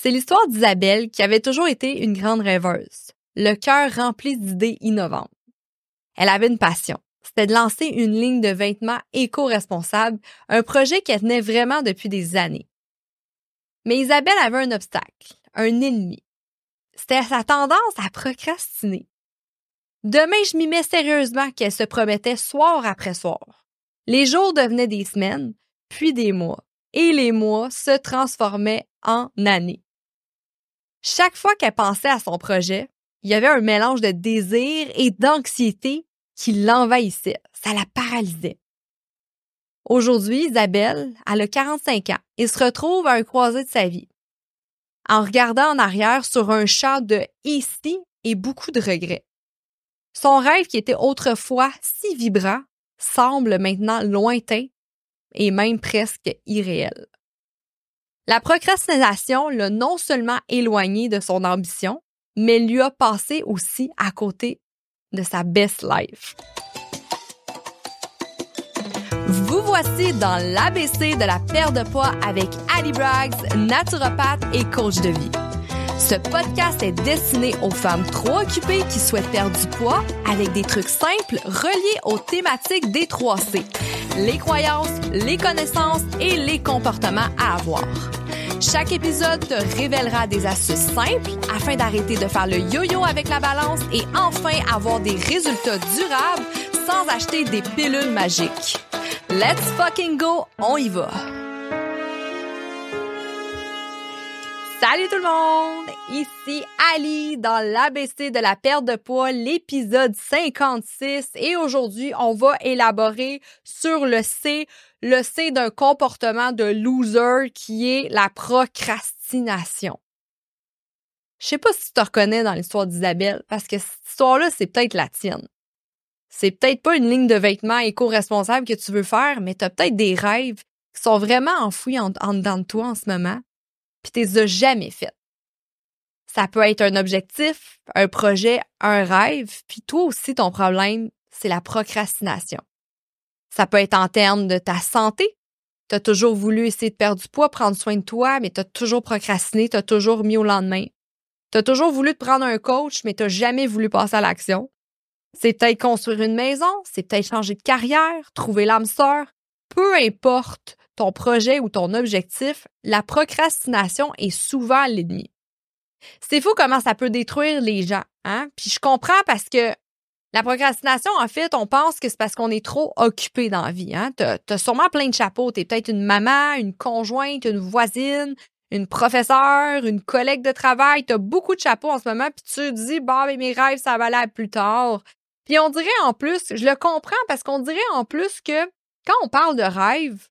C'est l'histoire d'Isabelle qui avait toujours été une grande rêveuse, le cœur rempli d'idées innovantes. Elle avait une passion, c'était de lancer une ligne de vêtements éco-responsables, un projet qu'elle tenait vraiment depuis des années. Mais Isabelle avait un obstacle, un ennemi. C'était sa tendance à procrastiner. Demain, je m'y sérieusement qu'elle se promettait soir après soir. Les jours devenaient des semaines, puis des mois, et les mois se transformaient en années. Chaque fois qu'elle pensait à son projet, il y avait un mélange de désir et d'anxiété qui l'envahissait. Ça la paralysait. Aujourd'hui, Isabelle, elle a 45 ans et se retrouve à un croisé de sa vie. En regardant en arrière sur un champ de ici et beaucoup de regrets. Son rêve qui était autrefois si vibrant semble maintenant lointain et même presque irréel. La procrastination l'a non seulement éloigné de son ambition, mais lui a passé aussi à côté de sa best life. Vous voici dans l'ABC de la perte de poids avec Ali Braggs, naturopathe et coach de vie. Ce podcast est destiné aux femmes trop occupées qui souhaitent perdre du poids avec des trucs simples reliés aux thématiques des 3C. Les croyances, les connaissances et les comportements à avoir. Chaque épisode te révélera des astuces simples afin d'arrêter de faire le yo-yo avec la balance et enfin avoir des résultats durables sans acheter des pilules magiques. Let's fucking go, on y va! Salut tout le monde! Ici Ali dans l'ABC de la perte de poids, l'épisode 56 et aujourd'hui on va élaborer sur le C, le C d'un comportement de loser qui est la procrastination. Je sais pas si tu te reconnais dans l'histoire d'Isabelle parce que cette histoire-là c'est peut-être la tienne. C'est peut-être pas une ligne de vêtements éco-responsable que tu veux faire, mais tu as peut-être des rêves qui sont vraiment enfouis en, dedans de toi en ce moment puis tu les as jamais faites. Ça peut être un objectif, un projet, un rêve, puis toi aussi, ton problème, c'est la procrastination. Ça peut être en termes de ta santé. Tu as toujours voulu essayer de perdre du poids, prendre soin de toi, mais tu as toujours procrastiné, tu as toujours mis au lendemain. Tu as toujours voulu te prendre un coach, mais tu n'as jamais voulu passer à l'action. C'est peut-être construire une maison, c'est peut-être changer de carrière, trouver l'âme sœur. Peu importe ton projet ou ton objectif, la procrastination est souvent l'ennemi. C'est fou comment ça peut détruire les gens, hein? Puis je comprends parce que la procrastination, en fait, on pense que c'est parce qu'on est trop occupé dans la vie. Hein? Tu as, sûrement plein de chapeaux. Tu es peut-être une maman, une conjointe, une voisine, une professeure, une collègue de travail. Tu as beaucoup de chapeaux en ce moment, puis tu te dis, bah, mais mes rêves, ça va aller plus tard. Puis on dirait en plus, je le comprends parce qu'on dirait en plus que quand on parle de rêves,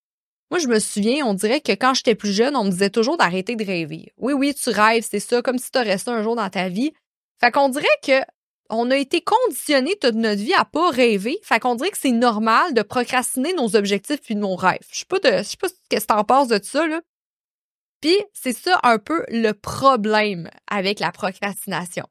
moi, je me souviens, on dirait que quand j'étais plus jeune, on me disait toujours d'arrêter de rêver. Oui, oui, tu rêves, c'est ça, comme si tu ça un jour dans ta vie. Fait qu'on dirait que on a été conditionné toute notre vie à pas rêver. Fait qu'on dirait que c'est normal de procrastiner nos objectifs puis nos rêves. Je sais pas de, je sais pas ce que t'en penses de ça, là. Puis, c'est ça un peu le problème avec la procrastination.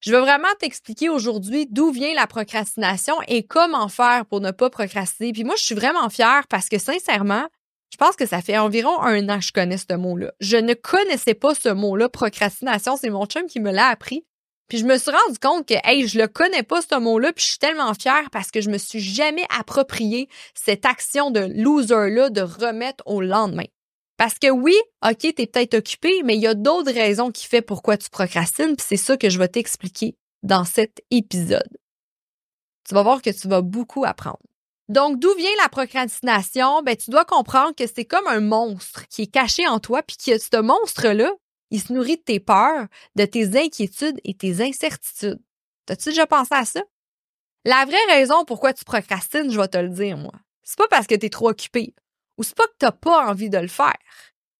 Je veux vraiment t'expliquer aujourd'hui d'où vient la procrastination et comment faire pour ne pas procrastiner. Puis moi, je suis vraiment fière parce que sincèrement, je pense que ça fait environ un an que je connais ce mot-là. Je ne connaissais pas ce mot-là, procrastination. C'est mon chum qui me l'a appris. Puis je me suis rendu compte que, hey, je le connais pas ce mot-là, puis je suis tellement fière parce que je me suis jamais approprié cette action de loser-là de remettre au lendemain. Parce que oui, OK, tu es peut-être occupé, mais il y a d'autres raisons qui font pourquoi tu procrastines, puis c'est ça que je vais t'expliquer dans cet épisode. Tu vas voir que tu vas beaucoup apprendre. Donc, d'où vient la procrastination? Ben, tu dois comprendre que c'est comme un monstre qui est caché en toi, puis que ce monstre-là, il se nourrit de tes peurs, de tes inquiétudes et tes incertitudes. T'as-tu déjà pensé à ça? La vraie raison pourquoi tu procrastines, je vais te le dire, moi. C'est pas parce que tu es trop occupé ou c'est pas que t'as pas envie de le faire.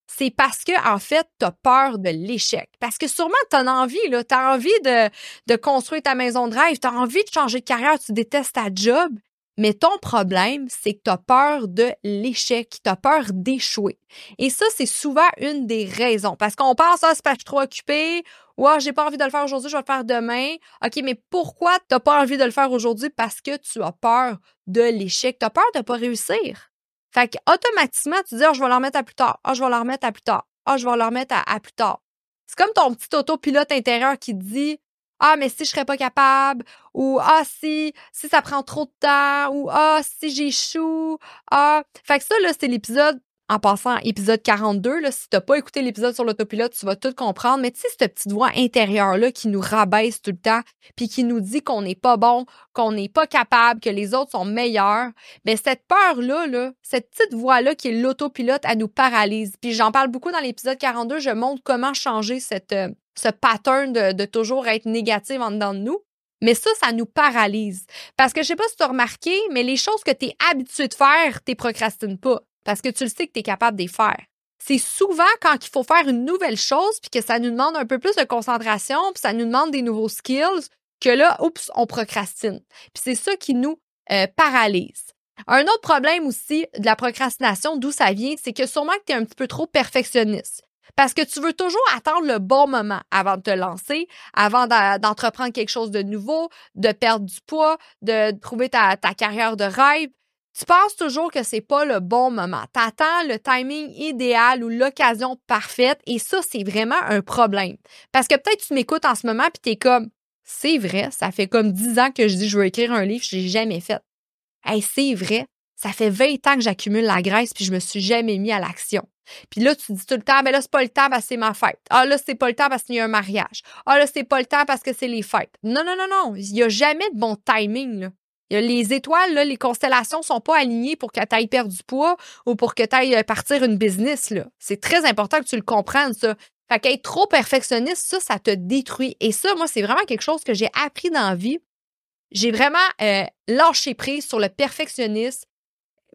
C'est parce que, en fait, t'as peur de l'échec. Parce que sûrement, t'as envie, là. T'as envie de, construire ta maison de rêve. T'as envie de changer de carrière. Tu détestes ta job. Mais ton problème, c'est que tu as peur de l'échec, tu as peur d'échouer. Et ça, c'est souvent une des raisons. Parce qu'on pense, ah, c'est suis trop occupé, ou ah, j'ai pas envie de le faire aujourd'hui, je vais le faire demain. OK, mais pourquoi tu n'as pas envie de le faire aujourd'hui? Parce que tu as peur de l'échec, tu as peur de ne pas réussir. Fait que automatiquement, tu dis, oh, je vais la remettre à plus tard. oh, je vais la remettre à plus tard. ah, je vais le remettre à, plus tard. C'est comme ton petit autopilote intérieur qui te dit, ah, mais si je serais pas capable, ou ah, si, si ça prend trop de temps, ou ah, si j'échoue, ah. Fait que ça, là, c'est l'épisode en passant à épisode 42, là, si t'as pas écouté l'épisode sur l'autopilote, tu vas tout comprendre. Mais tu sais, cette petite voix intérieure-là qui nous rabaisse tout le temps, puis qui nous dit qu'on n'est pas bon, qu'on n'est pas capable, que les autres sont meilleurs, mais cette peur-là, là, cette petite voix-là qui est l'autopilote, elle nous paralyse. Puis j'en parle beaucoup dans l'épisode 42, je montre comment changer cette, euh, ce pattern de, de toujours être négatif en dedans de nous. Mais ça, ça nous paralyse. Parce que je sais pas si tu as remarqué, mais les choses que tu es habitué de faire, tu procrastines pas parce que tu le sais que tu es capable de les faire. C'est souvent quand il faut faire une nouvelle chose puis que ça nous demande un peu plus de concentration puis ça nous demande des nouveaux skills que là, oups, on procrastine. Puis c'est ça qui nous euh, paralyse. Un autre problème aussi de la procrastination, d'où ça vient, c'est que sûrement que tu es un petit peu trop perfectionniste. Parce que tu veux toujours attendre le bon moment avant de te lancer, avant d'entreprendre quelque chose de nouveau, de perdre du poids, de trouver ta, ta carrière de rêve. Tu penses toujours que c'est pas le bon moment. Tu attends le timing idéal ou l'occasion parfaite et ça, c'est vraiment un problème. Parce que peut-être tu m'écoutes en ce moment puis tu es comme, c'est vrai, ça fait comme 10 ans que je dis je veux écrire un livre, je l'ai jamais fait. Hey, c'est vrai, ça fait 20 ans que j'accumule la graisse puis je me suis jamais mis à l'action. Puis là, tu dis tout le temps, ben là, c'est pas le temps parce que c'est ma fête. Ah là, c'est pas le temps parce qu'il y a un mariage. Ah là, c'est pas le temps parce que c'est les fêtes. Non, non, non, non. Il y a jamais de bon timing. Les étoiles, les constellations sont pas alignées pour que tu ailles perdre du poids ou pour que tu ailles euh, partir une business. C'est très important que tu le comprennes, ça. Fait qu'être trop perfectionniste, ça, ça te détruit. Et ça, moi, c'est vraiment quelque chose que j'ai appris dans la vie. J'ai vraiment euh, lâché prise sur le perfectionnisme.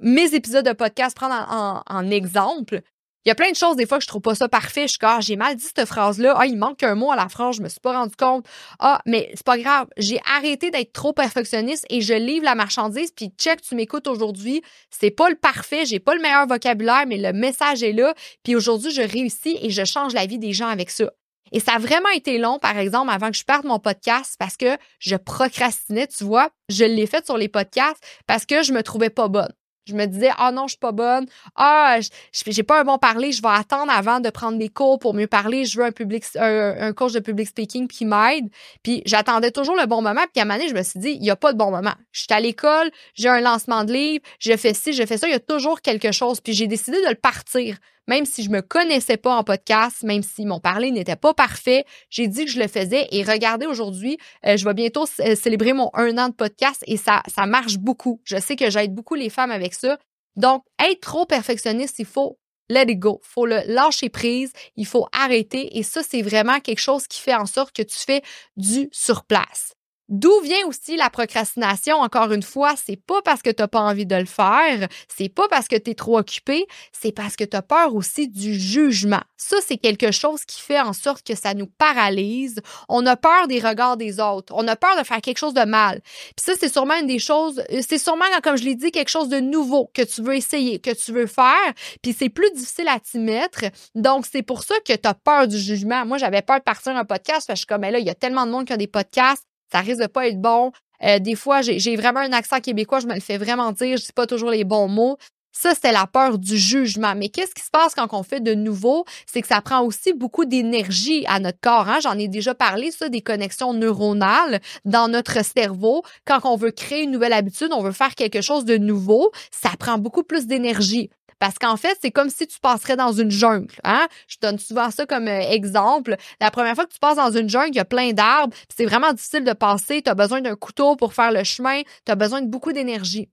Mes épisodes de podcast, prendre en exemple, il y a plein de choses, des fois, que je trouve pas ça parfait. Je suis ah, j'ai mal dit cette phrase-là. Ah, il manque un mot à la phrase, je me suis pas rendu compte. Ah, mais c'est pas grave. J'ai arrêté d'être trop perfectionniste et je livre la marchandise. Puis check, tu m'écoutes aujourd'hui. C'est pas le parfait, j'ai pas le meilleur vocabulaire, mais le message est là. Puis aujourd'hui, je réussis et je change la vie des gens avec ça. Et ça a vraiment été long, par exemple, avant que je parte mon podcast parce que je procrastinais, tu vois. Je l'ai fait sur les podcasts parce que je me trouvais pas bonne. Je me disais, ah non, je suis pas bonne. Ah, j'ai pas un bon parler. Je vais attendre avant de prendre des cours pour mieux parler. Je veux un public, un, coach de public speaking qui m'aide. Puis j'attendais toujours le bon moment. Puis à un moment donné, je me suis dit, il y a pas de bon moment. Je suis à l'école, j'ai un lancement de livre, je fais ci, je fais ça. Il y a toujours quelque chose. Puis j'ai décidé de le partir même si je me connaissais pas en podcast, même si mon parler n'était pas parfait, j'ai dit que je le faisais et regardez aujourd'hui, euh, je vais bientôt euh, célébrer mon un an de podcast et ça, ça marche beaucoup. Je sais que j'aide beaucoup les femmes avec ça. Donc, être trop perfectionniste, il faut let it go. Il faut le lâcher prise, il faut arrêter et ça, c'est vraiment quelque chose qui fait en sorte que tu fais du surplace. D'où vient aussi la procrastination? Encore une fois, c'est pas parce que tu n'as pas envie de le faire, c'est pas parce que tu es trop occupé, c'est parce que tu as peur aussi du jugement. Ça, c'est quelque chose qui fait en sorte que ça nous paralyse. On a peur des regards des autres. On a peur de faire quelque chose de mal. Puis ça, c'est sûrement une des choses, euh, c'est sûrement, comme je l'ai dit, quelque chose de nouveau que tu veux essayer, que tu veux faire. Puis c'est plus difficile à t'y mettre. Donc, c'est pour ça que tu as peur du jugement. Moi, j'avais peur de partir un podcast parce que je suis comme, mais là, il y a tellement de monde qui a des podcasts ça risque de pas être bon. Euh, des fois, j'ai vraiment un accent québécois, je me le fais vraiment dire, je dis pas toujours les bons mots. Ça, c'était la peur du jugement. Mais qu'est-ce qui se passe quand on fait de nouveau? C'est que ça prend aussi beaucoup d'énergie à notre corps. Hein? J'en ai déjà parlé, ça, des connexions neuronales dans notre cerveau. Quand on veut créer une nouvelle habitude, on veut faire quelque chose de nouveau, ça prend beaucoup plus d'énergie. Parce qu'en fait, c'est comme si tu passerais dans une jungle. Hein? Je donne souvent ça comme euh, exemple. La première fois que tu passes dans une jungle, il y a plein d'arbres, c'est vraiment difficile de passer. Tu as besoin d'un couteau pour faire le chemin, tu as besoin de beaucoup d'énergie.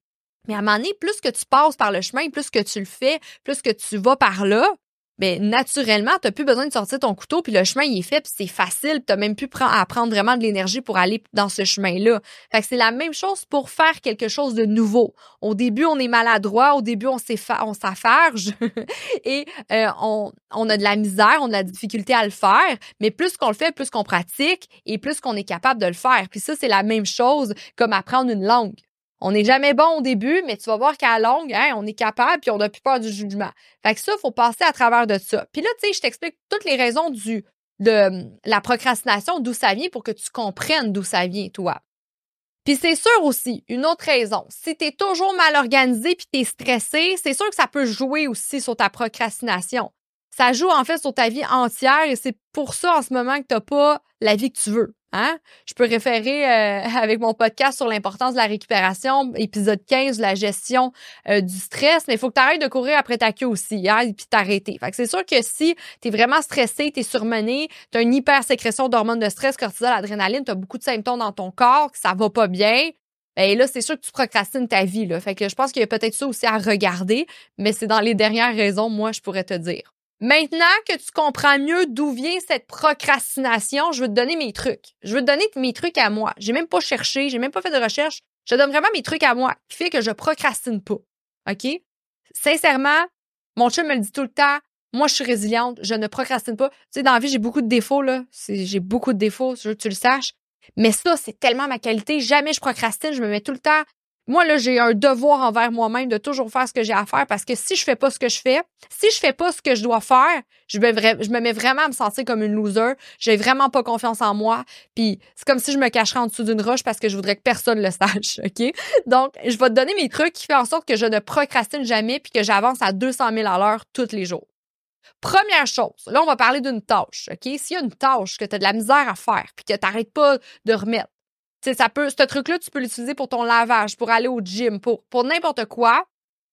Mais à un moment donné, plus que tu passes par le chemin, plus que tu le fais, plus que tu vas par là, mais naturellement, tu n'as plus besoin de sortir ton couteau, puis le chemin, il est fait, puis c'est facile, tu n'as même plus à prendre vraiment de l'énergie pour aller dans ce chemin-là. Fait que c'est la même chose pour faire quelque chose de nouveau. Au début, on est maladroit, au début, on s'affarge et euh, on, on a de la misère, on a de la difficulté à le faire, mais plus qu'on le fait, plus qu'on pratique et plus qu'on est capable de le faire. Puis ça, c'est la même chose comme apprendre une langue. On n'est jamais bon au début, mais tu vas voir qu'à longue, hein, on est capable puis on n'a plus peur du jugement. Fait que ça, il faut passer à travers de ça. Puis là, tu sais, je t'explique toutes les raisons du, de hum, la procrastination, d'où ça vient pour que tu comprennes d'où ça vient, toi. Puis c'est sûr aussi, une autre raison, si tu es toujours mal organisé puis tu es stressé, c'est sûr que ça peut jouer aussi sur ta procrastination. ça joue en fait sur ta vie entière et c'est pour ça en ce moment que tu n'as pas la vie que tu veux. Hein? Je peux référer euh, avec mon podcast sur l'importance de la récupération, épisode 15, la gestion euh, du stress, mais il faut que tu arrêtes de courir après ta queue aussi, hein, et puis t'arrêter. Fait que c'est sûr que si tu es vraiment stressé, tu es surmené, tu as une hypersécrétion d'hormones de stress, cortisol, adrénaline, tu as beaucoup de symptômes dans ton corps, que ça va pas bien, ben là, c'est sûr que tu procrastines ta vie. Là. Fait que je pense qu'il y a peut-être ça aussi à regarder, mais c'est dans les dernières raisons, moi, je pourrais te dire. Maintenant que tu comprends mieux d'où vient cette procrastination, je veux te donner mes trucs. Je veux te donner mes trucs à moi. J'ai même pas cherché, j'ai même pas fait de recherche. Je donne vraiment mes trucs à moi qui fait que je procrastine pas. OK? Sincèrement, mon chum me le dit tout le temps. Moi, je suis résiliente, je ne procrastine pas. Tu sais, dans la vie, j'ai beaucoup de défauts, là. J'ai beaucoup de défauts, je veux que tu le saches. Mais ça, c'est tellement ma qualité. Jamais je procrastine. Je me mets tout le temps. Moi, là, j'ai un devoir envers moi-même de toujours faire ce que j'ai à faire parce que si je fais pas ce que je fais, si je fais pas ce que je dois faire, je me, mets vraiment à me sentir comme une loser. J'ai vraiment pas confiance en moi. Puis c'est comme si je me cacherais en dessous d'une roche parce que je voudrais que personne le sache, OK? Donc, je vais te donner mes trucs qui font en sorte que je ne procrastine jamais puis que j'avance à 200 000 à l'heure tous les jours. Première chose, là, on va parler d'une tâche, OK? S'il y a une tâche que tu as de la misère à faire puis que tu n'arrêtes pas de remettre, sais, ça peut, ce truc-là, tu peux l'utiliser pour ton lavage, pour aller au gym, pour, pour n'importe quoi.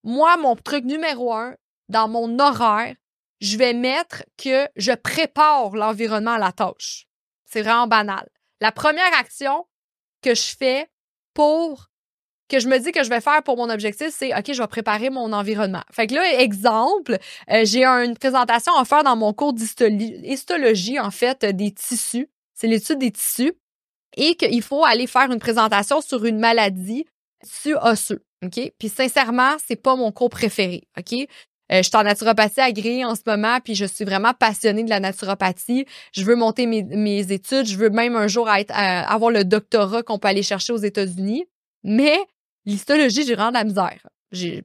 Moi, mon truc numéro un, dans mon horaire, je vais mettre que je prépare l'environnement à la tâche. C'est vraiment banal. La première action que je fais pour que je me dis que je vais faire pour mon objectif, c'est OK, je vais préparer mon environnement. Fait que là, exemple, euh, j'ai une présentation à faire dans mon cours d'histologie, en fait, des tissus. C'est l'étude des tissus. Et qu'il faut aller faire une présentation sur une maladie tissu osseux. OK? Puis sincèrement, c'est pas mon cours préféré. OK? Euh, je suis en naturopathie agréée en ce moment, puis je suis vraiment passionnée de la naturopathie. Je veux monter mes, études. Je veux même un jour euh, avoir le doctorat qu'on peut aller chercher aux États-Unis. Mais l'histologie, j'ai vraiment de la misère.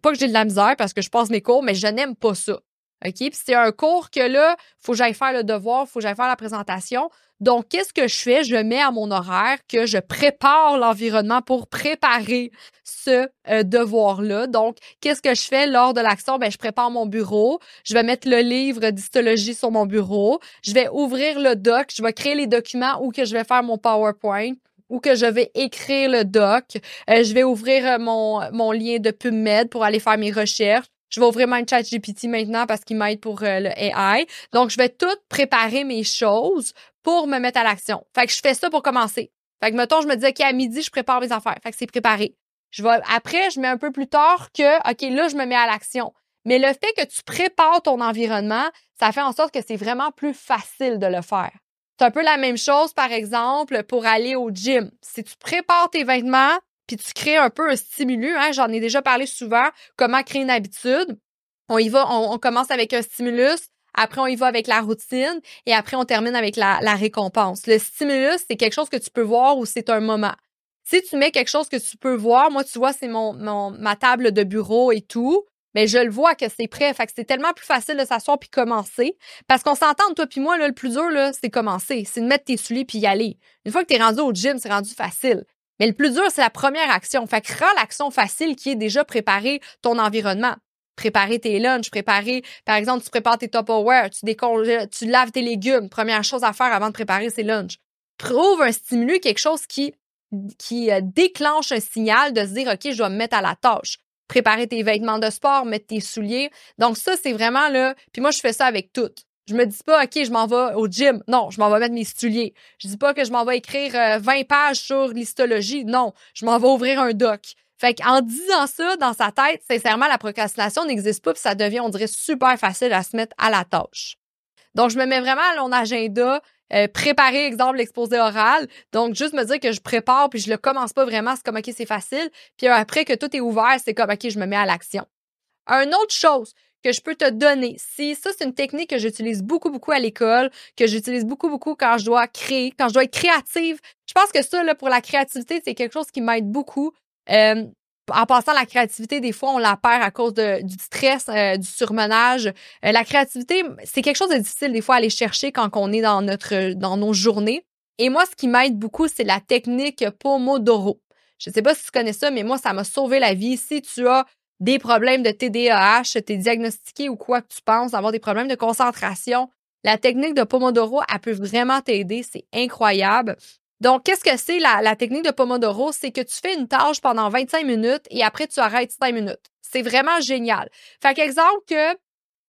Pas que j'ai de la misère parce que je passe mes cours, mais je n'aime pas ça. OK? Puis c'est un cours que là, faut que j'aille faire le devoir, faut que j'aille faire la présentation. Donc, qu'est-ce que je fais? Je mets à mon horaire que je prépare l'environnement pour préparer ce euh, devoir-là. Donc, qu'est-ce que je fais lors de l'action? Ben, je prépare mon bureau. Je vais mettre le livre d'histologie sur mon bureau. Je vais ouvrir le doc. Je vais créer les documents ou que je vais faire mon PowerPoint ou que je vais écrire le doc. Euh, je vais ouvrir euh, mon, mon lien de PubMed pour aller faire mes recherches. Je vais ouvrir mon chat GPT maintenant parce qu'il m'aide pour le AI. Donc, je vais tout préparer mes choses pour me mettre à l'action. Fait que je fais ça pour commencer. Fait que, mettons, je me dis, OK, à midi, je prépare mes affaires. Fait que c'est préparé. Je vais, après, je mets un peu plus tard que, OK, là, je me mets à l'action. Mais le fait que tu prépares ton environnement, ça fait en sorte que c'est vraiment plus facile de le faire. C'est un peu la même chose, par exemple, pour aller au gym. Si tu prépares tes vêtements, puis tu crées un peu un stimulus, hein, j'en ai déjà parlé souvent, comment créer une habitude. On y va, on commence avec un stimulus, après, on y va avec la routine et après, on termine avec la, récompense. Le stimulus, c'est quelque chose que tu peux voir ou c'est un moment. Si tu mets quelque chose que tu peux voir, moi, tu vois, c'est mon, ma table de bureau et tout, mais je le vois que c'est prêt. Fait que c'est tellement plus facile de s'asseoir puis commencer. Parce qu'on s'entend, toi puis moi, là, le plus dur, là, c'est commencer. C'est de mettre tes souliers puis y aller. Une fois que tu es rendu au gym, c'est rendu facile. Mais le plus dur, c'est la première action. Fait que rends l'action facile qui est déjà préparer ton environnement préparer tes lunchs, préparer, par exemple, tu prépares tes Tupperware, tu tu laves tes légumes. Première chose à faire avant de préparer ses lunchs. Trouve un stimulus, quelque chose qui, qui euh, déclenche un signal de se dire, OK, je dois me mettre à la tâche. Préparer tes vêtements de sport, mettre tes souliers. Donc ça, c'est vraiment là. Puis moi, je fais ça avec tout. Je me dis pas, OK, je m'en vais au gym. Non, je m'en vais mettre mes souliers. Je dis pas que je m'en vais écrire 20 euh, pages sur l'histologie. Non, je m'en vais ouvrir un doc. Fait qu'en disant ça dans sa tête, sincèrement, la procrastination n'existe pas, puis ça devient, on dirait, super facile à se mettre à la tâche. Donc, je me mets vraiment à mon agenda, euh, préparer, exemple, l'exposé oral. Donc, juste me dire que je prépare, puis je le commence pas vraiment, c'est comme, OK, c'est facile. Puis après que tout est ouvert, c'est comme, OK, je me mets à l'action. Un autre chose que je peux te donner, si ça, c'est une technique que j'utilise beaucoup, beaucoup à l'école, que j'utilise beaucoup, beaucoup quand je dois créer, quand je dois être créative. Je pense que ça, là, pour la créativité, c'est quelque chose qui m'aide beaucoup. Euh, en passant, la créativité, des fois, on la perd à cause du stress, euh, du surmenage. Euh, la créativité, c'est quelque chose de difficile des fois à aller chercher quand on est dans notre dans nos journées. Et moi, ce qui m'aide beaucoup, c'est la technique Pomodoro. Je ne sais pas si tu connais ça, mais moi, ça m'a sauvé la vie. Si tu as des problèmes de TDAH, t'es diagnostiqué ou quoi que tu penses, avoir des problèmes de concentration, la technique de Pomodoro, elle peut vraiment t'aider. C'est incroyable. Donc, qu'est-ce que c'est la, technique de Pomodoro? C'est que tu fais une tâche pendant 25 minutes et après, tu arrêtes 5 minutes. C'est vraiment génial. Fait qu'exemple que,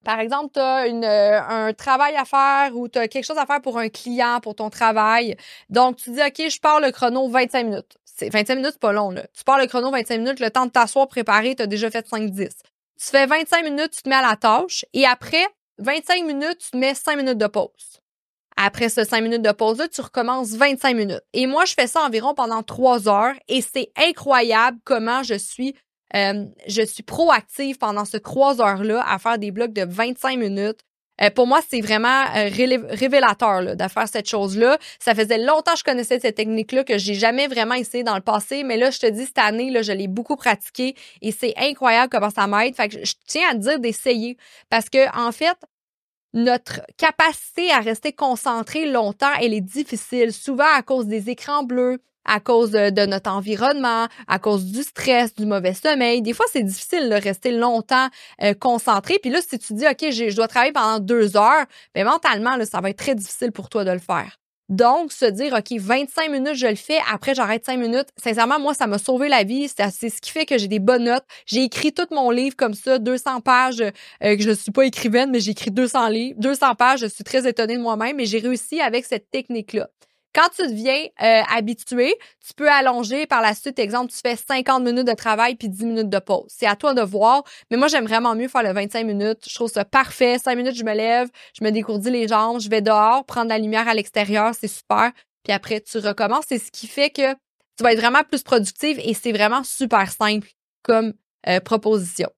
par exemple, tu as euh, un travail à faire ou tu as quelque chose à faire pour un client, pour ton travail. Donc, tu dis, OK, je pars le chrono 25 minutes. C'est 25 minutes, pas long, là. Tu pars le chrono 25 minutes, le temps de t'asseoir, préparer, tu as déjà fait 5-10. Tu fais 25 minutes, tu te mets à la tâche et après 25 minutes, tu te mets 5 minutes de pause. Après ce 5 minutes de pause-là, tu recommences 25 minutes. Et moi, je fais ça environ pendant 3 heures et c'est incroyable comment je suis euh, je suis proactive pendant ce 3 heures-là à faire des blocs de 25 minutes. Euh, pour moi, c'est vraiment euh, révélateur là, de faire cette chose-là. Ça faisait longtemps que je connaissais cette technique-là, que j'ai jamais vraiment essayé dans le passé, mais là, je te dis, cette année, là, je l'ai beaucoup pratiqué et c'est incroyable comment ça m'aide. Fait que je tiens à te dire d'essayer parce que, en fait, notre capacité à rester concentré longtemps, elle est difficile, souvent à cause des écrans bleus, à cause de, notre environnement, à cause du stress, du mauvais sommeil. Des fois, c'est difficile de rester longtemps euh, concentré. Puis là, si tu dis, OK, je dois travailler pendant deux heures, bien, mentalement, là, ça va être très difficile pour toi de le faire. Donc, se dire, OK, 25 minutes, je le fais, après, j'arrête 5 minutes. Sincèrement, moi, ça m'a sauvé la vie. C'est ce qui fait que j'ai des bonnes notes. J'ai écrit tout mon livre comme ça, 200 pages, euh, que je ne suis pas écrivaine, mais j'ai écrit 200 livres, 200 pages. Je suis très étonnée de moi-même, mais j'ai réussi avec cette technique-là. Quand tu deviens euh, habitué, tu peux allonger par la suite. Exemple, tu fais 50 minutes de travail puis 10 minutes de pause. C'est à toi de voir. Mais moi, j'aime vraiment mieux faire le 25 minutes. Je trouve ça parfait. 5 minutes, je me lève, je me décourdis les jambes, je vais dehors, prendre la lumière à l'extérieur. C'est super. Puis après, tu recommences. C'est ce qui fait que tu vas être vraiment plus productive et c'est vraiment super simple comme euh, proposition.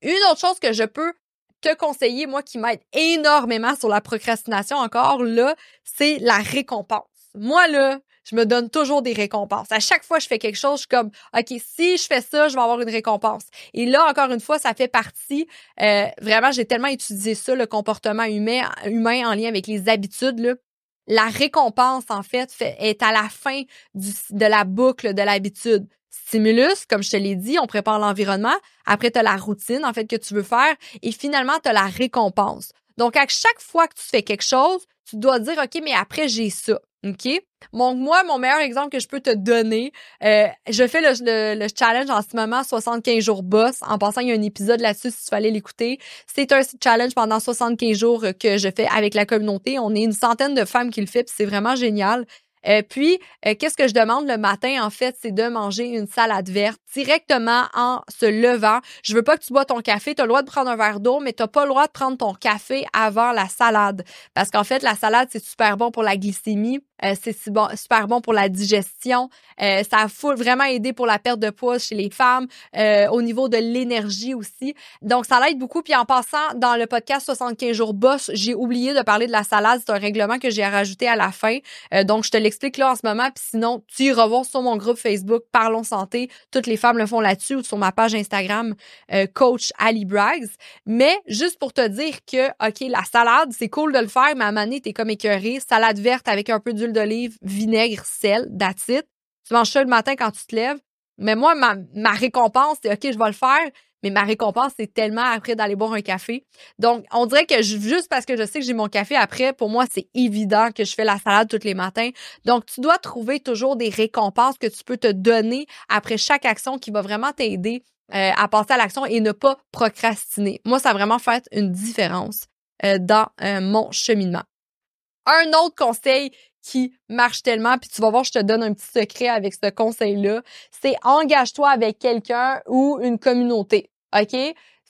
Une autre chose que je peux te conseiller, moi, qui m'aide énormément sur la procrastination encore, là, c'est la récompense. Moi, là, je me donne toujours des récompenses. À chaque fois que je fais quelque chose, je suis comme, OK, si je fais ça, je vais avoir une récompense. Et là, encore une fois, ça fait partie, euh, vraiment, j'ai tellement étudié ça, le comportement humain, humain en lien avec les habitudes. La récompense, en fait, est à la fin de la boucle de l'habitude. Stimulus, comme je te l'ai dit, on prépare l'environnement. Après, tu as la routine, en fait, que tu veux faire. Et finalement, tu as la récompense. Donc, à chaque fois que tu fais quelque chose, tu dois dire, OK, mais après, j'ai ça. OK? Donc, moi, mon meilleur exemple que je peux te donner, euh, je fais le, le, challenge en ce moment, 75 jours boss. En passant, il y a un épisode là-dessus si tu fallait l'écouter. C'est un challenge pendant 75 jours que je fais avec la communauté. On est une centaine de femmes qui le font, c'est vraiment génial. Euh, puis, euh, qu'est-ce que je demande le matin, en fait, c'est de manger une salade verte directement en se levant. Je veux pas que tu bois ton café. Tu as le droit de prendre un verre d'eau, mais tu pas le droit de prendre ton café avant la salade. Parce qu'en fait, la salade, c'est super bon pour la glycémie. Euh, c'est super bon pour la digestion. Euh, ça a vraiment aidé pour la perte de poids chez les femmes, euh, au niveau de l'énergie aussi. Donc, ça l'aide beaucoup. Puis en passant, dans le podcast 75 jours boss, j'ai oublié de parler de la salade. C'est un règlement que j'ai rajouté à la fin. donc, je te l'explique là en ce moment. Puis sinon, tu y revois sur mon groupe Facebook Parlons Santé. Toutes les femmes le font là-dessus ou sur ma page Instagram Coach Ali Braggs. Mais juste pour te dire que, OK, la salade, c'est cool de le faire, mais à un t'es comme écœuré. Salade verte avec un peu d'huile d'olive, vinaigre, sel, that's Tu manges ça le matin quand tu te lèves. Mais moi, ma, ma récompense, c'est OK, je vais le faire, mais ma récompense, c'est tellement après d'aller boire un café. Donc, on dirait que juste parce que je sais que j'ai mon café après, pour moi, c'est évident que je fais la salade tous les matins. Donc, tu dois trouver toujours des récompenses que tu peux te donner après chaque action qui va vraiment t'aider euh, à passer à l'action et ne pas procrastiner. Moi, ça a vraiment fait une différence euh, dans euh, mon cheminement. Un autre conseil qui marche tellement, puis tu vas voir, je te donne un petit secret avec ce conseil-là, c'est engage-toi avec quelqu'un ou une communauté, OK?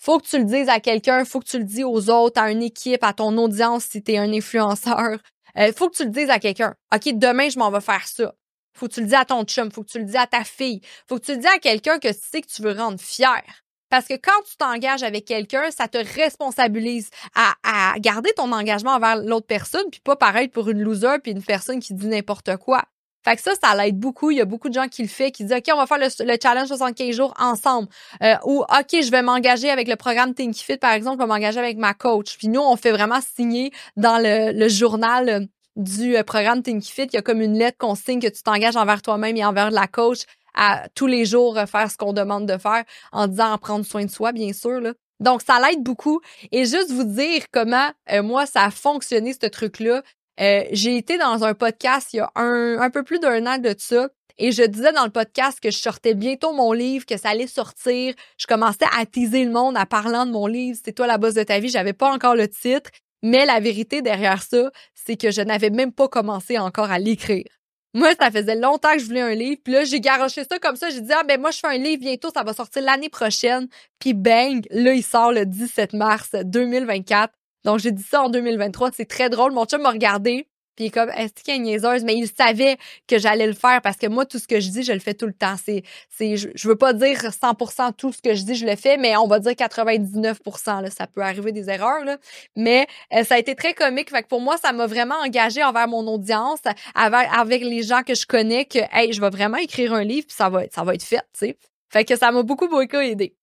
Faut que tu le dises à quelqu'un, faut que tu le dises aux autres, à une équipe, à ton audience si tu es un influenceur. Euh, faut que tu le dises à quelqu'un. OK, demain, je m'en vais faire ça. Faut que tu le dises à ton chum, faut que tu le dises à ta fille, faut que tu le dises à quelqu'un que tu sais que tu veux rendre fier. Parce que quand tu t'engages avec quelqu'un, ça te responsabilise à, garder ton engagement envers l'autre personne, puis pas pareil pour une loser puis une personne qui dit n'importe quoi. Fait que ça, ça l'aide beaucoup. Il y a beaucoup de gens qui le font, qui disent OK, on va faire le, challenge 75 jours ensemble. Euh, ou OK, je vais m'engager avec le programme Think Fit, par exemple, je vais m'engager avec ma coach. Puis nous, on fait vraiment signer dans le, le journal euh, du euh, programme Think Fit. Il y a comme une lettre qu'on signe que tu t'engages envers toi-même et envers la coach à tous les jours faire ce qu'on demande de faire en disant en prendre soin de soi, bien sûr. Là. Donc, ça l'aide beaucoup. Et juste vous dire comment, euh, moi, ça a fonctionné, ce truc-là. Euh, j'ai été dans un podcast il y a un, un peu plus d'un an de ça. Et je disais dans le podcast que je sortais bientôt mon livre, que ça allait sortir. Je commençais à teaser le monde en parlant de mon livre. C'est toi la bosse de ta vie. J'avais pas encore le titre. Mais la vérité derrière ça, c'est que je n'avais même pas commencé encore à l'écrire. Moi, ça faisait longtemps que je voulais un livre. Puis là, j'ai garoché ça comme ça. J'ai dit, ah ben moi, je fais un livre bientôt, ça va sortir l'année prochaine. Puis bang, là, il sort le 17 mars 2024. Donc, j'ai dit ça en 2023. C'est très drôle. Mon chum m'a regardé. Puis comme, est-ce qu'il y a niaiseuse? Mais il savait que j'allais le faire parce que moi, tout ce que je dis, je le fais tout le temps. C'est, c'est, je, veux pas dire 100% tout ce que je dis, je le fais, mais on va dire 99%. Là, ça peut arriver des erreurs, là. Mais euh, ça a été très comique. Fait que pour moi, ça m'a vraiment engagé envers mon audience, avec, avec les gens que je connais, que, hey, je vais vraiment écrire un livre, puis ça va, ça va être fait, tu sais. Fait que ça m'a beaucoup, beaucoup aidé.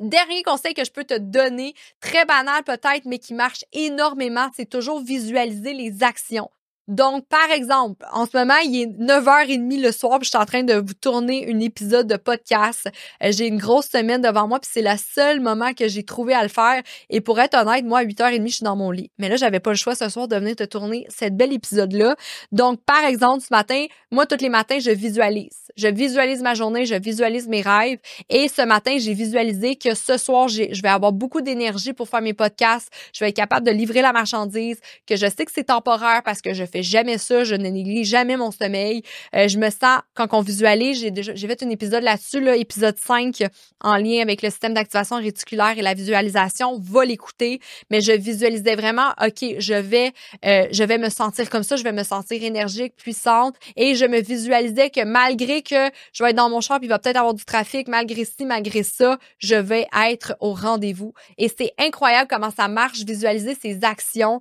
Dernier conseil que je peux te donner, très banal peut-être, mais qui marche énormément, c'est toujours visualiser les actions. Donc, par exemple, en ce moment, il est 9h30 le soir, puis je suis en train de vous tourner un épisode de podcast. Euh, j'ai une grosse semaine devant moi, puis c'est le seul moment que j'ai trouvé à le faire. Et pour être honnête, moi, à 8h30, je suis dans mon lit. Mais là, j'avais pas le choix ce soir de venir te tourner cette belle épisode-là. Donc, par exemple, ce matin, moi, tous les matins, je visualise. Je visualise ma journée, je visualise mes rêves. Et ce matin, j'ai visualisé que ce soir, je vais avoir beaucoup d'énergie pour faire mes podcasts. Je vais être capable de livrer la marchandise, que je sais que c'est temporaire parce que je fais jamais ça, je ne néglige jamais mon sommeil. Euh, je me sens, quand on visualise, j'ai déjà, j'ai fait un épisode là-dessus, là, épisode 5, en lien avec le système d'activation réticulaire et la visualisation. Va l'écouter. Mais je visualisais vraiment, OK, je vais, euh, je vais me sentir comme ça, je vais me sentir énergique, puissante. Et je me visualisais que malgré que je vais être dans mon champ, il va peut-être avoir du trafic, malgré ci, malgré ça, je vais être au rendez-vous. Et c'est incroyable comment ça marche, visualiser ces actions,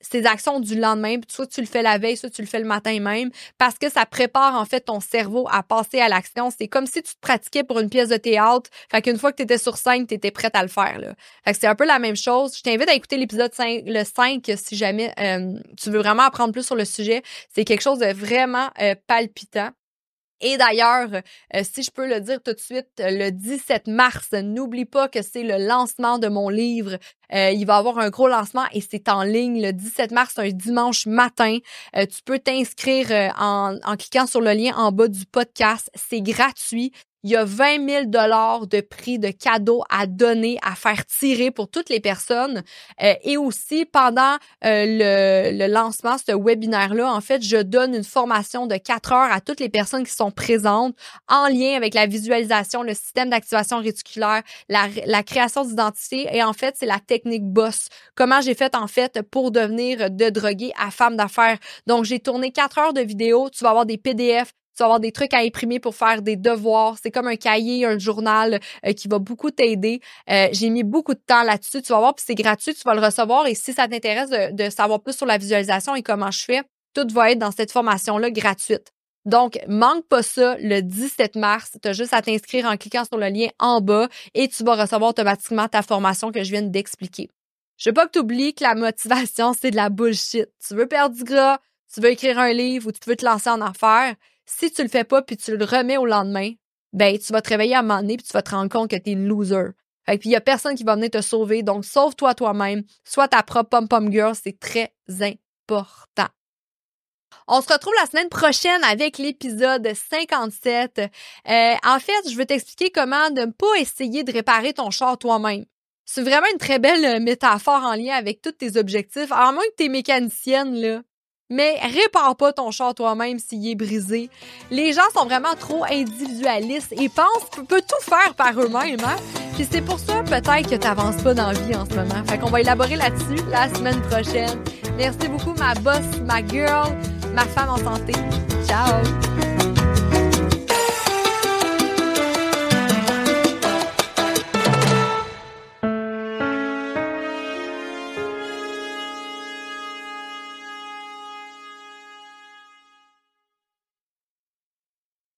ces actions du lendemain, soit tu le fais la veille, soit tu le fais le matin même, parce que ça prépare en fait ton cerveau à passer à l'action. C'est comme si tu te pratiquais pour une pièce de théâtre. Fait qu'une fois que tu étais sur scène, tu étais prête à le faire. Là. Fait que c'est un peu la même chose. Je t'invite à écouter l'épisode 5, le 5 si jamais euh, tu veux vraiment apprendre plus sur le sujet. C'est quelque chose de vraiment euh, palpitant. Et d'ailleurs, euh, si je peux le dire tout de suite, le 17 mars, n'oublie pas que c'est le lancement de mon livre. Euh, il va avoir un gros lancement et c'est en ligne le 17 mars, un dimanche matin. Euh, tu peux t'inscrire en, en cliquant sur le lien en bas du podcast. C'est gratuit il y a 20 000 dollars de prix de cadeaux à donner, à faire tirer pour toutes les personnes. Euh, et aussi, pendant euh, le, le, lancement, ce webinaire-là, en fait, je donne une formation de 4 heures à toutes les personnes qui sont présentes en lien avec la visualisation, le système d'activation réticulaire, la, création d'identité. Et en fait, c'est la technique boss. Comment j'ai fait, en fait, pour devenir de drogué à femme d'affaires. Donc, j'ai tourné 4 heures de vidéo. Tu vas avoir des PDF, tu vas avoir des trucs à imprimer pour faire des devoirs. C'est comme un cahier, un journal euh, qui va beaucoup t'aider. Euh, j'ai mis beaucoup de temps là-dessus. Tu vas voir, puis c'est gratuit, tu vas le recevoir. Et si ça t'intéresse de, savoir plus sur la visualisation et comment je fais, tout va être dans cette formation-là gratuite. Donc, manque pas ça le 17 mars. Tu as juste à t'inscrire en cliquant sur le lien en bas et tu vas recevoir automatiquement ta formation que je viens d'expliquer. Je veux pas que tu oublies que la motivation, c'est de la bullshit. Tu veux perdre du gras, tu veux écrire un livre ou tu veux te lancer en affaires. Si tu le fais pas puis tu le remets au lendemain, ben tu vas te réveiller à un moment donné puis tu vas te rendre compte que tu es une loser. Fait puis il y a personne qui va venir te sauver, donc sauve-toi toi-même, sois ta propre pom-pom girl, c'est très important. On se retrouve la semaine prochaine avec l'épisode 57. Euh, en fait, je veux t'expliquer comment ne pas essayer de réparer ton char toi-même. C'est vraiment une très belle métaphore en lien avec tous tes objectifs. À moins que tu es mécanicienne, là, mais répare pas ton char toi-même s'il est brisé. Les gens sont vraiment trop individualistes et pensent qu'on peut tout faire par eux-mêmes. Hein? Puis c'est pour ça peut-être que t'avances pas dans la vie en ce moment. Fait qu'on va élaborer là-dessus la semaine prochaine. Merci beaucoup ma boss, ma girl, ma femme en santé. Ciao!